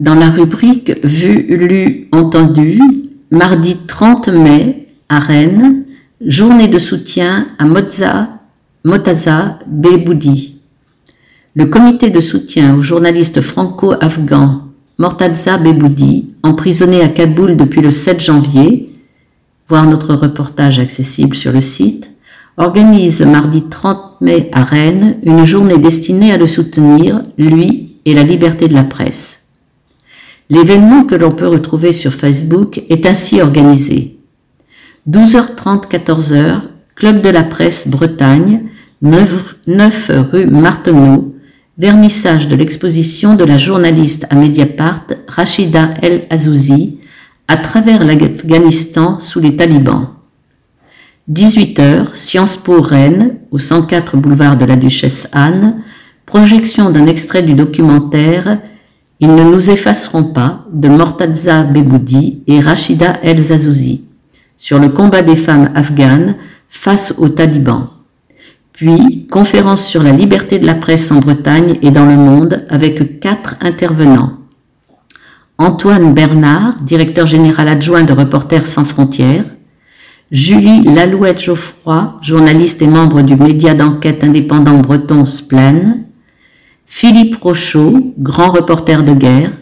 dans la rubrique Vu, lu, entendu, mardi 30 mai à Rennes, journée de soutien à Motaza Beboudi. Le comité de soutien au journaliste franco-afghan Mortaza Beboudi, emprisonné à Kaboul depuis le 7 janvier, voir notre reportage accessible sur le site, organise mardi 30 mai à Rennes une journée destinée à le soutenir, lui et la liberté de la presse. L'événement que l'on peut retrouver sur Facebook est ainsi organisé. 12h30, 14h, Club de la presse Bretagne, 9, 9 rue Marteneau, vernissage de l'exposition de la journaliste à Mediapart Rachida El Azouzi à travers l'Afghanistan sous les talibans. 18h, Sciences Po Rennes, au 104 boulevard de la Duchesse Anne, projection d'un extrait du documentaire Ils ne nous effaceront pas de Mortaza Beboudi et Rachida El Azouzi sur le combat des femmes afghanes face aux talibans. Puis, conférence sur la liberté de la presse en Bretagne et dans le monde avec quatre intervenants. Antoine Bernard, directeur général adjoint de Reporters sans frontières, Julie Lalouette-Geoffroy, journaliste et membre du média d'enquête indépendant breton Splen, Philippe Rochaud, grand reporter de guerre,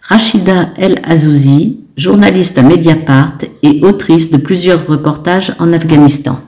Rachida El Azouzi, journaliste à Mediapart et autrice de plusieurs reportages en Afghanistan.